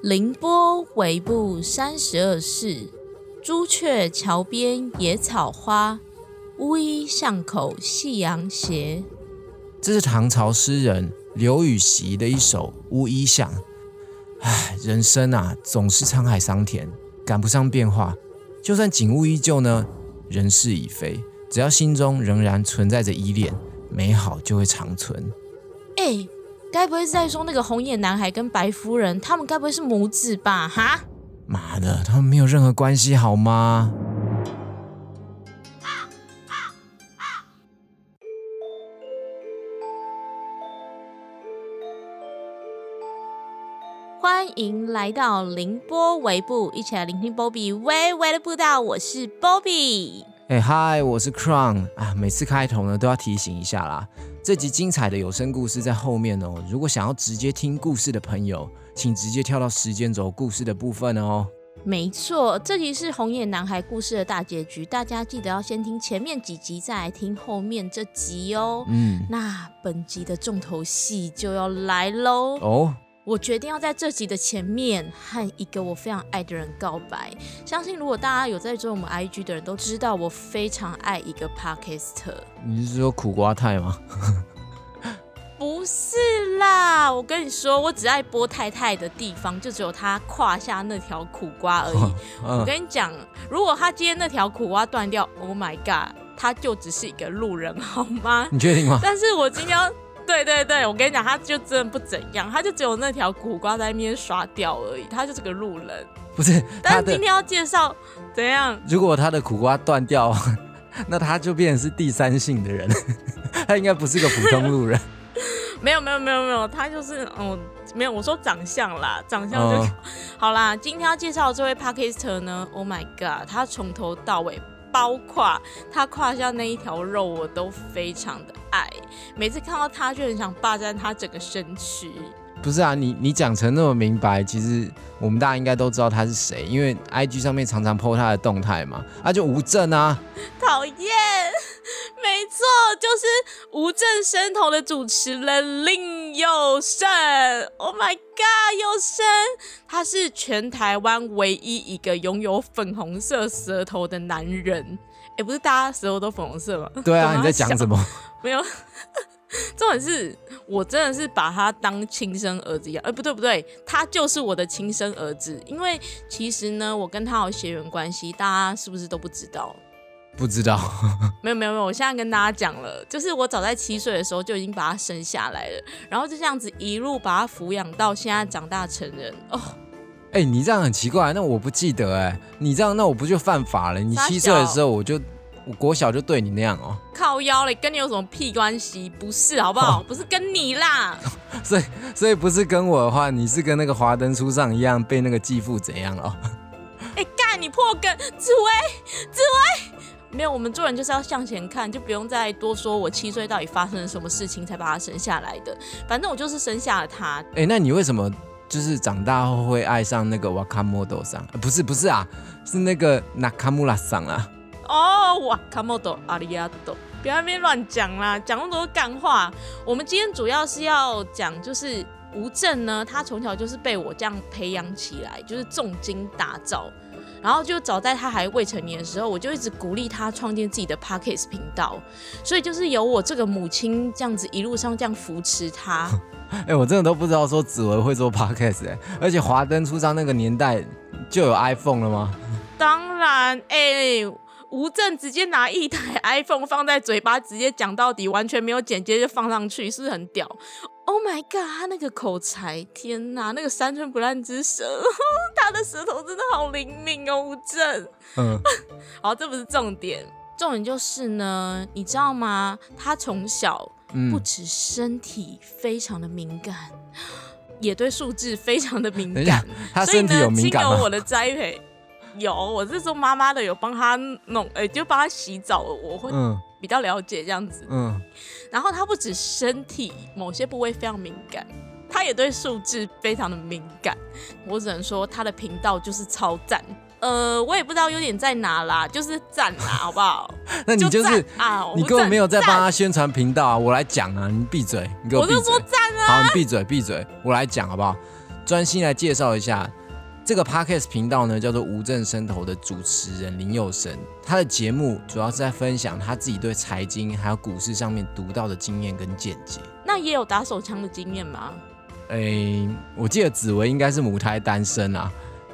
凌波微步三十二世，朱雀桥边野草花，乌衣巷口夕阳斜。这是唐朝诗人刘禹锡的一首《乌衣巷》。唉，人生啊，总是沧海桑田，赶不上变化。就算景物依旧呢，人事已非，只要心中仍然存在着依恋，美好就会长存。哎。该不会是在说那个红眼男孩跟白夫人，他们该不会是母子吧？哈！妈的，他们没有任何关系，好吗？欢迎来到凌波微步，一起来聆听 Bobby 微微的步道。我是 Bobby。哎嗨，我是 Crown 啊！每次开头呢，都要提醒一下啦。这集精彩的有声故事在后面哦。如果想要直接听故事的朋友，请直接跳到时间轴故事的部分哦。没错，这集是红眼男孩故事的大结局，大家记得要先听前面几集，再来听后面这集哦。嗯，那本集的重头戏就要来喽。哦。我决定要在这集的前面和一个我非常爱的人告白。相信如果大家有在追我们 IG 的人都知道，我非常爱一个 Podcaster。你是说苦瓜太吗？不是啦，我跟你说，我只爱波太太的地方就只有他胯下那条苦瓜而已。我跟你讲，如果他今天那条苦瓜断掉，Oh my God，他就只是一个路人，好吗？你确定吗？但是我今天。对对对，我跟你讲，他就真的不怎样，他就只有那条苦瓜在那边刷掉而已，他就是个路人。不是，但是今天要介绍怎样？如果他的苦瓜断掉，那他就变成是第三性的人，他应该不是个普通路人。没有没有没有没有，他就是嗯，没有我说长相啦，长相就好啦。今天要介绍这位 Parker 呢，Oh my God，他从头到尾。包括他胯下那一条肉，我都非常的爱。每次看到他，就很想霸占他整个身躯。不是啊，你你讲成那么明白，其实我们大家应该都知道他是谁，因为 IG 上面常常 po 他的动态嘛。啊，就吴正啊，讨厌，没错，就是吴正生头的主持人令佑胜。Oh my god，佑胜，他是全台湾唯一一个拥有粉红色舌头的男人。哎，不是大家舌头都粉红色吗？对啊，你在讲什么？没有。重点是我真的是把他当亲生儿子一样，哎，不对不对，他就是我的亲生儿子。因为其实呢，我跟他有血缘关系，大家是不是都不知道？不知道。没有没有没有，我现在跟大家讲了，就是我早在七岁的时候就已经把他生下来了，然后就这样子一路把他抚养到现在长大成人。哦，哎，你这样很奇怪，那我不记得哎，你这样那我不就犯法了？你七岁的时候我就。我国小就对你那样哦，靠腰嘞，跟你有什么屁关系？不是，好不好？不是跟你啦。所以，所以不是跟我的话，你是跟那个华灯初上一样被那个继父怎样了？哎，干你破梗，紫薇，紫薇，没有，我们做人就是要向前看，就不用再多说我七岁到底发生了什么事情才把他生下来的。反正我就是生下了他。哎，那你为什么就是长大后会爱上那个瓦卡莫多桑？不是，不是啊，是那个纳卡穆拉桑啊。哦，哇，卡莫多阿里亚多，别那边乱讲啦，讲那么多干话。我们今天主要是要讲，就是吴正呢，他从小就是被我这样培养起来，就是重金打造。然后就早在他还未成年的时候，我就一直鼓励他创建自己的 Pockets 频道。所以就是由我这个母亲这样子一路上这样扶持他。哎，我真的都不知道说紫薇会做 Pockets 哎，而且华灯初上那个年代就有 iPhone 了吗？当然，哎。吴正直接拿一台 iPhone 放在嘴巴，直接讲到底，完全没有剪接就放上去，是不是很屌？Oh my god，他那个口才，天哪，那个三寸不烂之舌，他的舌头真的好灵敏哦，吴正。嗯，好，这不是重点，重点就是呢，你知道吗？他从小不止身体非常的敏感，也对数字非常的敏感，他身体有敏感经由我的栽培。有，我是说妈妈的有帮他弄，哎，就帮他洗澡，我会比较了解这样子。嗯，然后他不止身体某些部位非常敏感，他也对数字非常的敏感。我只能说他的频道就是超赞。呃，我也不知道优点在哪啦，就是赞啦，好不好？那你就是啊，你根本没有在帮他宣传频道啊！我来讲啊，你闭嘴，你给我闭嘴。我就说赞啊！好，你闭嘴，闭嘴，我来讲好不好？专心来介绍一下这个 podcast 频道呢，叫做无证生头的主持人林佑生。他的节目主要是在分享他自己对财经还有股市上面独到的经验跟见解。那也有打手枪的经验吗？诶，我记得紫薇应该是母胎单身啊，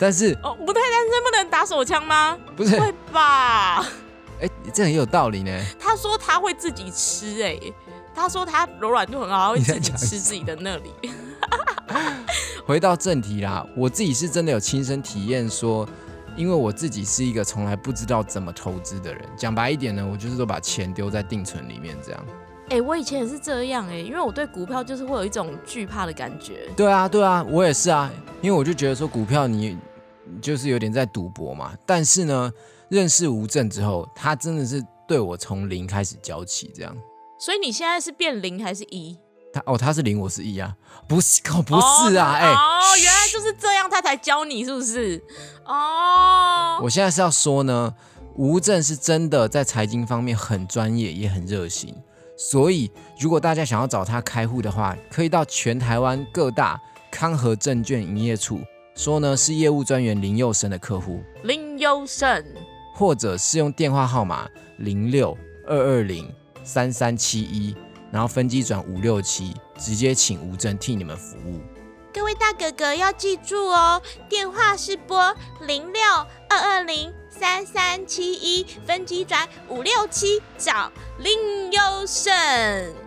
但是哦，母胎单身不能打手枪吗？不是，会吧？哎，这很有道理呢。他说他会自己吃，哎，他说他柔软度很好，会自己吃自己的那里。回到正题啦，我自己是真的有亲身体验，说，因为我自己是一个从来不知道怎么投资的人，讲白一点呢，我就是都把钱丢在定存里面这样。哎，我以前也是这样哎，因为我对股票就是会有一种惧怕的感觉。对啊，对啊，我也是啊，因为我就觉得说股票你就是有点在赌博嘛。但是呢，认识吴正之后，他真的是对我从零开始教起这样。所以你现在是变零还是一？哦，他是零，我是一啊，不是，哦，不是啊，哎，哦，原来就是这样，他才教你，是不是？哦，我现在是要说呢，吴正是真的在财经方面很专业，也很热心，所以如果大家想要找他开户的话，可以到全台湾各大康和证券营业处说呢是业务专员林佑生的客户，林佑生，或者是用电话号码零六二二零三三七一。然后分机转五六七，直接请吴正替你们服务。各位大哥哥要记住哦，电话是拨零六二二零三三七一，分机转五六七找林优胜。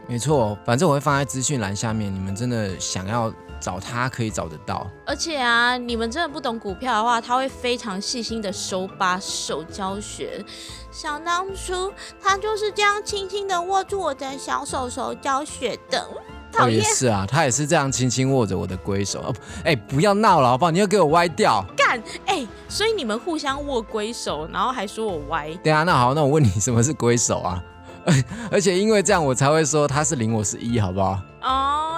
没错，反正我会放在资讯栏下面，你们真的想要。找他可以找得到，而且啊，你们真的不懂股票的话，他会非常细心的手把手教学。想当初，他就是这样轻轻的握住我的小手手教学的。讨厌，是啊，他也是这样轻轻握着我的龟手。哦，哎，不要闹了好不好？你要给我歪掉。干，哎，所以你们互相握龟手，然后还说我歪。对啊，那好，那我问你，什么是龟手啊？而且因为这样，我才会说他是零，我是一，好不好？哦，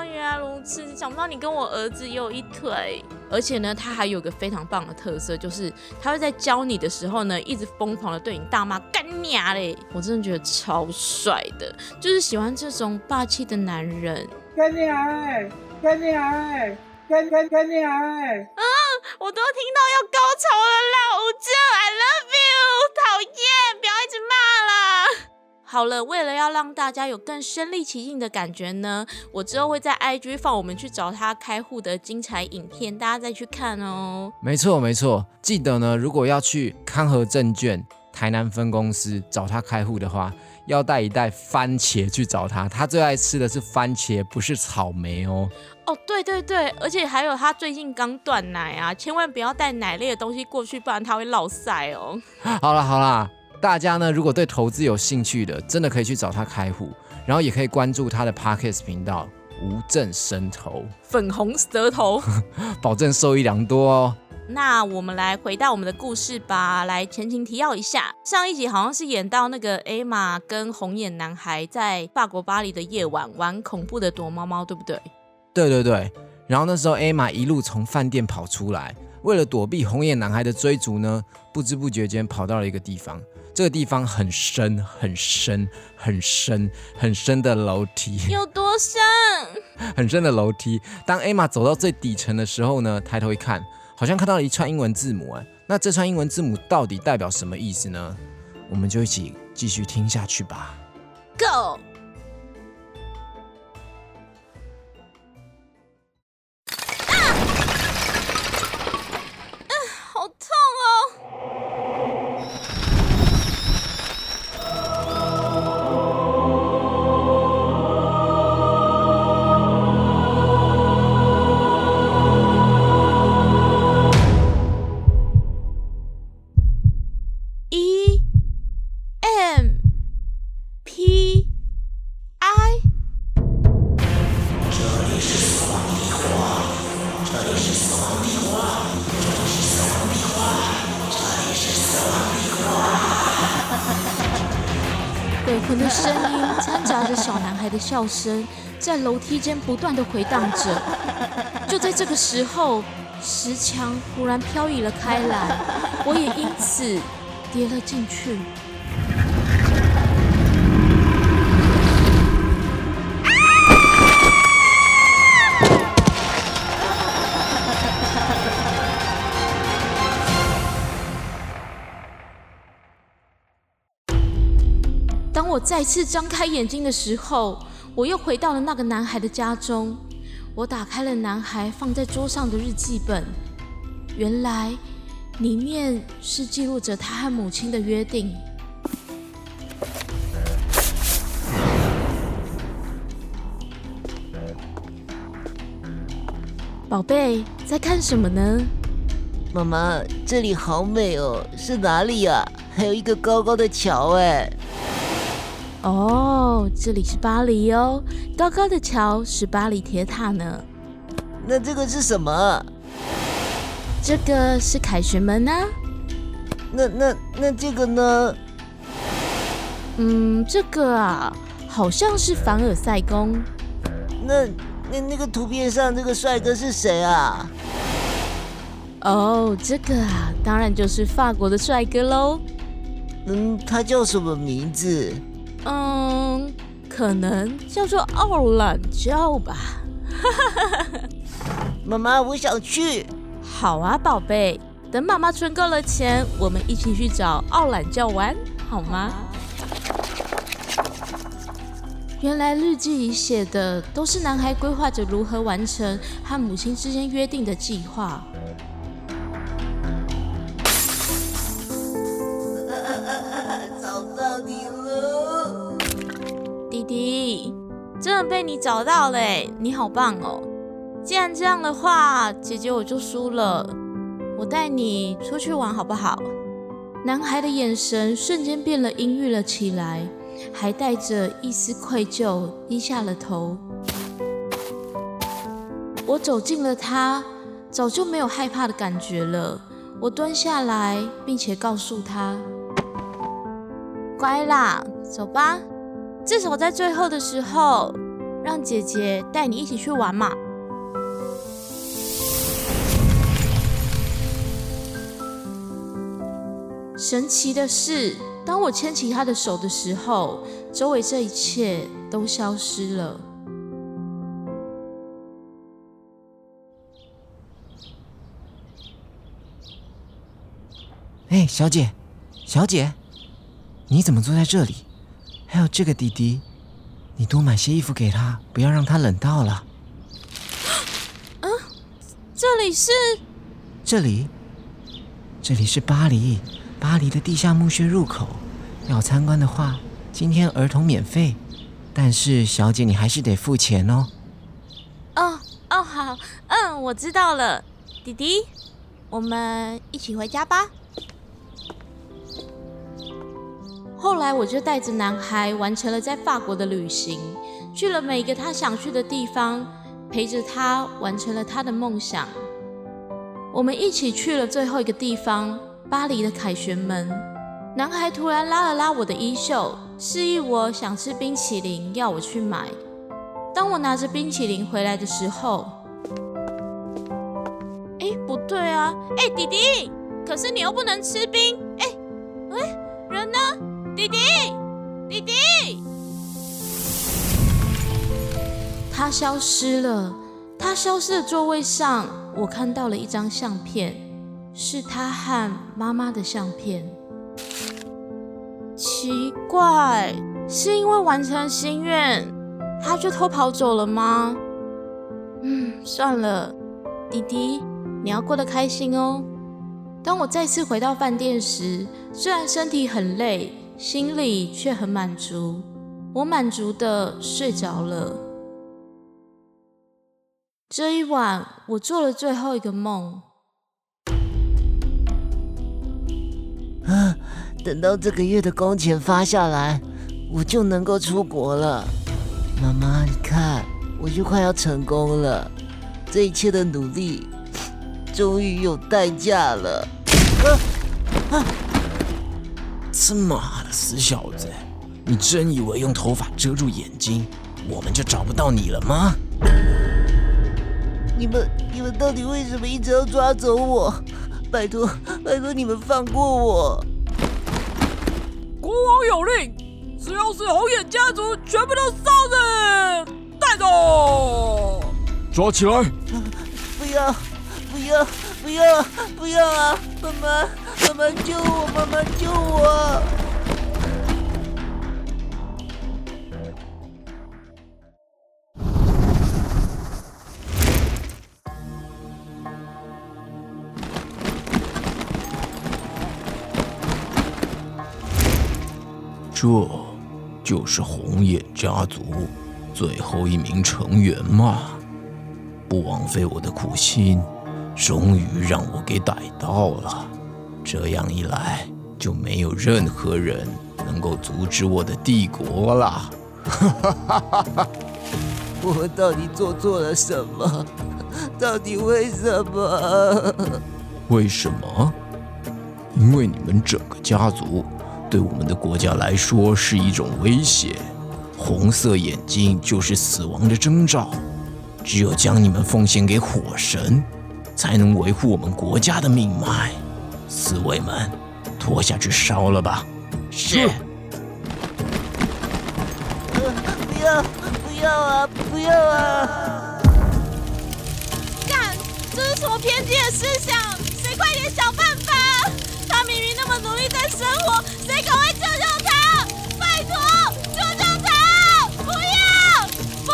原来如此。想不到你跟我儿子也有一腿。而且呢，他还有个非常棒的特色，就是他会在教你的时候呢，一直疯狂的对你大骂干娘嘞。我真的觉得超帅的，就是喜欢这种霸气的男人。干娘哎，干娘哎，干干干娘哎。啊，我都听到要高潮了啦！吴正，I love you，讨厌，不要一直骂了。好了，为了要让大家有更身临其境的感觉呢，我之后会在 IG 放我们去找他开户的精彩影片，大家再去看哦。没错没错，记得呢，如果要去康和证券台南分公司找他开户的话，要带一袋番茄去找他，他最爱吃的是番茄，不是草莓哦。哦，对对对，而且还有他最近刚断奶啊，千万不要带奶类的东西过去，不然他会落腮哦。好了好了。大家呢，如果对投资有兴趣的，真的可以去找他开户，然后也可以关注他的 Parkes 频道“无证生投”，粉红舌头，保证收益良多哦。那我们来回到我们的故事吧，来前情提要一下，上一集好像是演到那个艾玛跟红眼男孩在法国巴黎的夜晚玩恐怖的躲猫猫，对不对？对对对，然后那时候艾玛一路从饭店跑出来，为了躲避红眼男孩的追逐呢，不知不觉间跑到了一个地方。这个地方很深很深很深很深的楼梯，有多深？很深的楼梯。当艾玛走到最底层的时候呢，抬头一看，好像看到了一串英文字母。哎，那这串英文字母到底代表什么意思呢？我们就一起继续听下去吧。Go。叫声在楼梯间不断的回荡着，就在这个时候，石墙忽然飘移了开来，我也因此跌了进去。当我再次张开眼睛的时候。我又回到了那个男孩的家中。我打开了男孩放在桌上的日记本，原来里面是记录着他和母亲的约定。宝贝，在看什么呢？妈妈，这里好美哦，是哪里呀？还有一个高高的桥哎。哦，这里是巴黎哦，高高的桥是巴黎铁塔呢。那这个是什么？这个是凯旋门呢。那那那这个呢？嗯，这个啊，好像是凡尔赛宫。那那那个图片上这个帅哥是谁啊？哦，这个啊，当然就是法国的帅哥喽。嗯，他叫什么名字？嗯，可能叫做奥懒教吧。妈妈，我想去。好啊，宝贝，等妈妈存够了钱，我们一起去找奥懒教玩，好吗？原来日记里写的都是男孩规划着如何完成和母亲之间约定的计划。真的被你找到嘞！你好棒哦！既然这样的话，姐姐我就输了。我带你出去玩好不好？男孩的眼神瞬间变了阴郁了起来，还带着一丝愧疚，低下了头。我走近了他，早就没有害怕的感觉了。我蹲下来，并且告诉他：“乖啦，走吧。”至少在最后的时候，让姐姐带你一起去玩嘛。神奇的是，当我牵起她的手的时候，周围这一切都消失了。哎，小姐，小姐，你怎么坐在这里？还有这个弟弟，你多买些衣服给他，不要让他冷到了。啊，这里是？这里，这里是巴黎，巴黎的地下墓穴入口。要参观的话，今天儿童免费，但是小姐你还是得付钱哦。哦哦，好，嗯，我知道了，弟弟，我们一起回家吧。来我就带着男孩完成了在法国的旅行，去了每个他想去的地方，陪着他完成了他的梦想。我们一起去了最后一个地方——巴黎的凯旋门。男孩突然拉了拉我的衣袖，示意我想吃冰淇淋，要我去买。当我拿着冰淇淋回来的时候，哎，不对啊！哎，弟弟，可是你又不能吃冰。哎，哎，人呢？弟弟，弟弟，他消失了。他消失的座位上，我看到了一张相片，是他和妈妈的相片。奇怪，是因为完成心愿，他就偷跑走了吗？嗯，算了，弟弟，你要过得开心哦。当我再次回到饭店时，虽然身体很累。心里却很满足，我满足的睡着了。这一晚，我做了最后一个梦。啊，等到这个月的工钱发下来，我就能够出国了。妈妈，你看，我就快要成功了。这一切的努力，终于有代价了。这妈的死小子！你真以为用头发遮住眼睛，我们就找不到你了吗？你们你们到底为什么一直要抓走我？拜托拜托你们放过我！国王有令，只要是红眼家族，全部都杀人！带走！抓起来！不要不要不要不要啊！妈妈！妈救我！妈妈救我！这，就是红眼家族最后一名成员吗？不枉费我的苦心，终于让我给逮到了。这样一来，就没有任何人能够阻止我的帝国了。我到底做错了什么？到底为什么？为什么？因为你们整个家族对我们的国家来说是一种威胁。红色眼睛就是死亡的征兆。只有将你们奉献给火神，才能维护我们国家的命脉。四位们，拖下去烧了吧！是。不要！不要啊！不要啊！干！这是什么偏激的思想？谁快点想办法！他明明那么努力在生活，谁赶快救救他！拜托，救救他！不要！不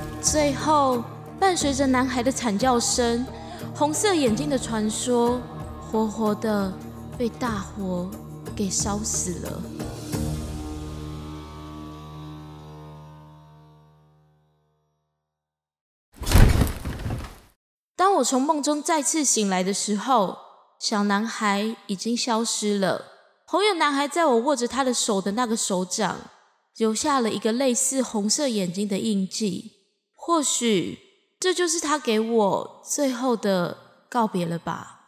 要！最后，伴随着男孩的惨叫声，红色眼睛的传说活活的被大火给烧死了。当我从梦中再次醒来的时候，小男孩已经消失了。红眼男孩在我握着他的手的那个手掌，留下了一个类似红色眼睛的印记。或许这就是他给我最后的告别了吧。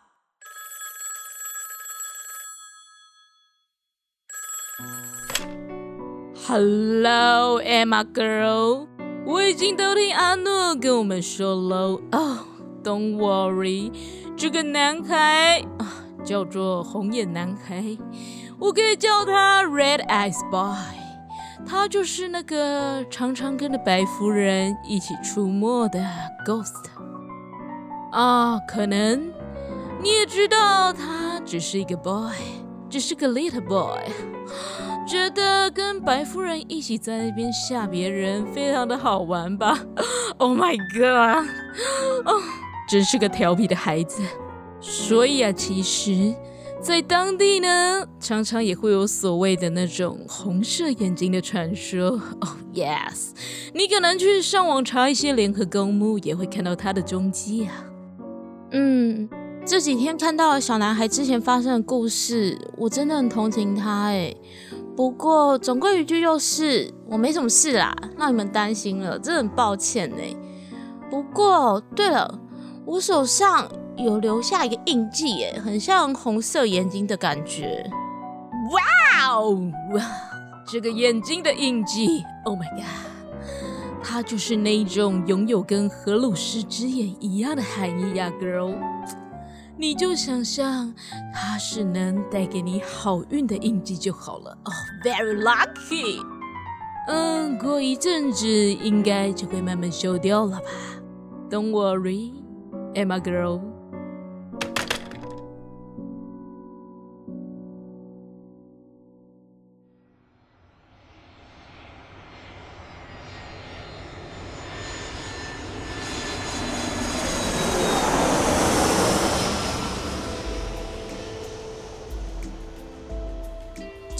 Hello, Emma girl，我已经都听阿诺跟我们说了哦。Don't worry，这个男孩啊叫做红眼男孩，我可以叫他 Red Eyes Boy。他就是那个常常跟着白夫人一起出没的 Ghost。啊，可能你也知道，他只是一个 boy，只是个 little boy，觉得跟白夫人一起在那边吓别人非常的好玩吧？Oh my god！哦。真是个调皮的孩子，所以啊，其实，在当地呢，常常也会有所谓的那种红色眼睛的传说。哦，yes，你可能去上网查一些联合公墓，也会看到他的踪迹啊。嗯，这几天看到了小男孩之前发生的故事，我真的很同情他哎。不过总归一句就是，我没什么事啦，让你们担心了，真的很抱歉哎。不过，对了。我手上有留下一个印记，耶，很像红色眼睛的感觉。哇哦，这个眼睛的印记，Oh my god，它就是那种拥有跟荷鲁斯之眼一样的含义呀，Girl。你就想象它是能带给你好运的印记就好了。哦，Very lucky。嗯，过一阵子应该就会慢慢消掉了吧。Don't worry。Emma girl。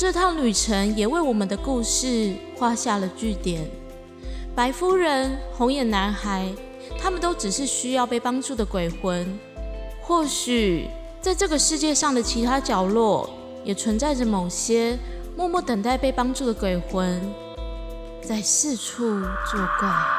这趟旅程也为我们的故事画下了句点。白夫人，红眼男孩。他们都只是需要被帮助的鬼魂，或许在这个世界上的其他角落，也存在着某些默默等待被帮助的鬼魂，在四处作怪。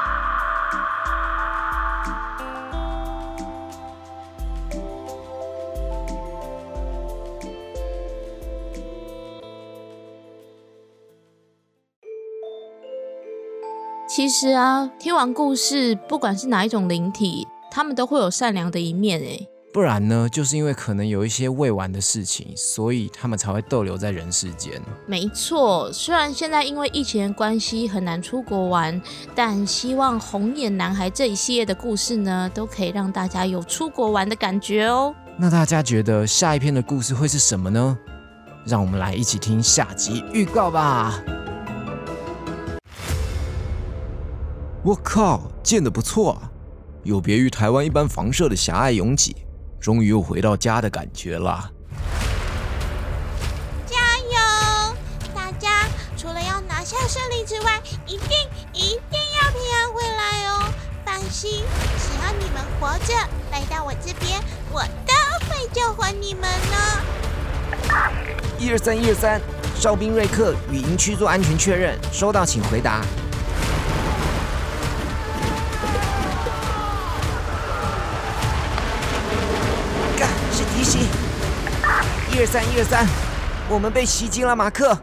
其实啊，听完故事，不管是哪一种灵体，他们都会有善良的一面诶。不然呢，就是因为可能有一些未完的事情，所以他们才会逗留在人世间。没错，虽然现在因为疫情的关系很难出国玩，但希望红眼男孩这一系列的故事呢，都可以让大家有出国玩的感觉哦。那大家觉得下一篇的故事会是什么呢？让我们来一起听下集预告吧。我靠，建的不错啊！有别于台湾一般房舍的狭隘拥挤，终于又回到家的感觉了。加油，大家！除了要拿下胜利之外，一定一定要平安回来哦！放心，只要你们活着来到我这边，我都会救活你们呢。一二三，一二三，哨兵瑞克与营区做安全确认，收到，请回答。一二三，一二三，我们被袭击了，马克。